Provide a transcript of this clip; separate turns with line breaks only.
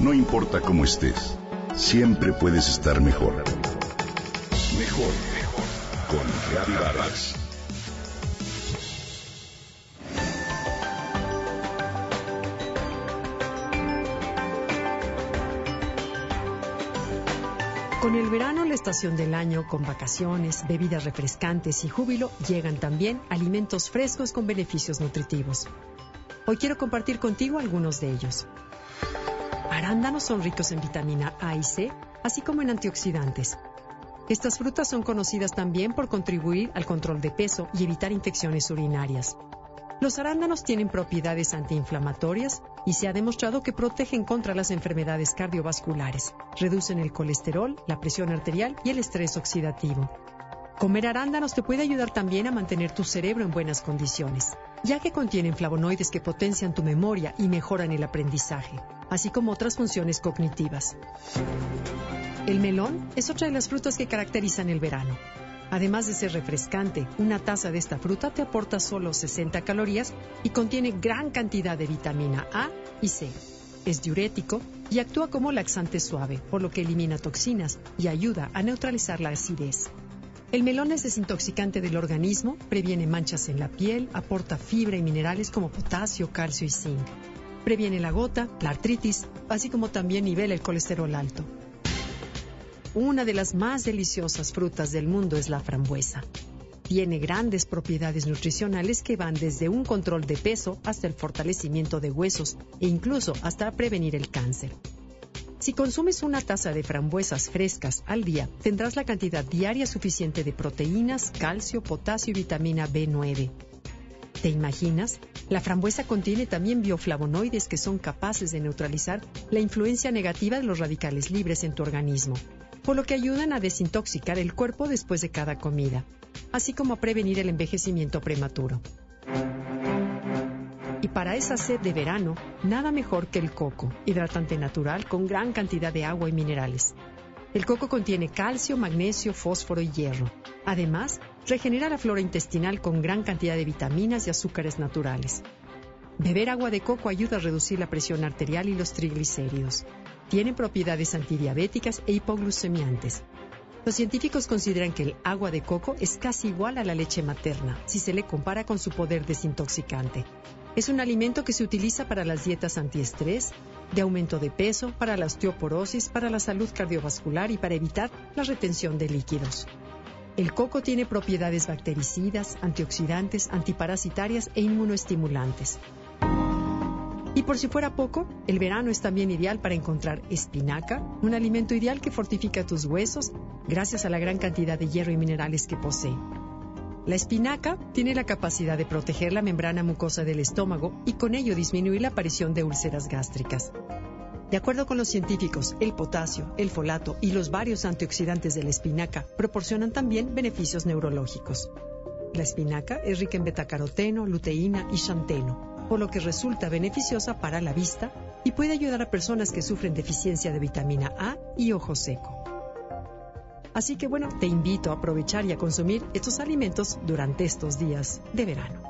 No importa cómo estés, siempre puedes estar mejor. Mejor, mejor. Con Reavivadas.
Con el verano, la estación del año, con vacaciones, bebidas refrescantes y júbilo, llegan también alimentos frescos con beneficios nutritivos. Hoy quiero compartir contigo algunos de ellos. Arándanos son ricos en vitamina A y C, así como en antioxidantes. Estas frutas son conocidas también por contribuir al control de peso y evitar infecciones urinarias. Los arándanos tienen propiedades antiinflamatorias y se ha demostrado que protegen contra las enfermedades cardiovasculares, reducen el colesterol, la presión arterial y el estrés oxidativo. Comer arándanos te puede ayudar también a mantener tu cerebro en buenas condiciones, ya que contienen flavonoides que potencian tu memoria y mejoran el aprendizaje, así como otras funciones cognitivas. El melón es otra de las frutas que caracterizan el verano. Además de ser refrescante, una taza de esta fruta te aporta solo 60 calorías y contiene gran cantidad de vitamina A y C. Es diurético y actúa como laxante suave, por lo que elimina toxinas y ayuda a neutralizar la acidez. El melón es desintoxicante del organismo, previene manchas en la piel, aporta fibra y minerales como potasio, calcio y zinc. Previene la gota, la artritis, así como también nivela el colesterol alto. Una de las más deliciosas frutas del mundo es la frambuesa. Tiene grandes propiedades nutricionales que van desde un control de peso hasta el fortalecimiento de huesos e incluso hasta prevenir el cáncer. Si consumes una taza de frambuesas frescas al día, tendrás la cantidad diaria suficiente de proteínas, calcio, potasio y vitamina B9. ¿Te imaginas? La frambuesa contiene también bioflavonoides que son capaces de neutralizar la influencia negativa de los radicales libres en tu organismo por lo que ayudan a desintoxicar el cuerpo después de cada comida, así como a prevenir el envejecimiento prematuro. Y para esa sed de verano, nada mejor que el coco, hidratante natural con gran cantidad de agua y minerales. El coco contiene calcio, magnesio, fósforo y hierro. Además, regenera la flora intestinal con gran cantidad de vitaminas y azúcares naturales. Beber agua de coco ayuda a reducir la presión arterial y los triglicéridos. Tiene propiedades antidiabéticas e hipoglucemiantes. Los científicos consideran que el agua de coco es casi igual a la leche materna si se le compara con su poder desintoxicante. Es un alimento que se utiliza para las dietas antiestrés, de aumento de peso, para la osteoporosis, para la salud cardiovascular y para evitar la retención de líquidos. El coco tiene propiedades bactericidas, antioxidantes, antiparasitarias e inmunoestimulantes. Y por si fuera poco, el verano es también ideal para encontrar espinaca, un alimento ideal que fortifica tus huesos gracias a la gran cantidad de hierro y minerales que posee. La espinaca tiene la capacidad de proteger la membrana mucosa del estómago y con ello disminuir la aparición de úlceras gástricas. De acuerdo con los científicos, el potasio, el folato y los varios antioxidantes de la espinaca proporcionan también beneficios neurológicos. La espinaca es rica en betacaroteno, luteína y xanteno, por lo que resulta beneficiosa para la vista y puede ayudar a personas que sufren deficiencia de vitamina A y ojo seco. Así que bueno, te invito a aprovechar y a consumir estos alimentos durante estos días de verano.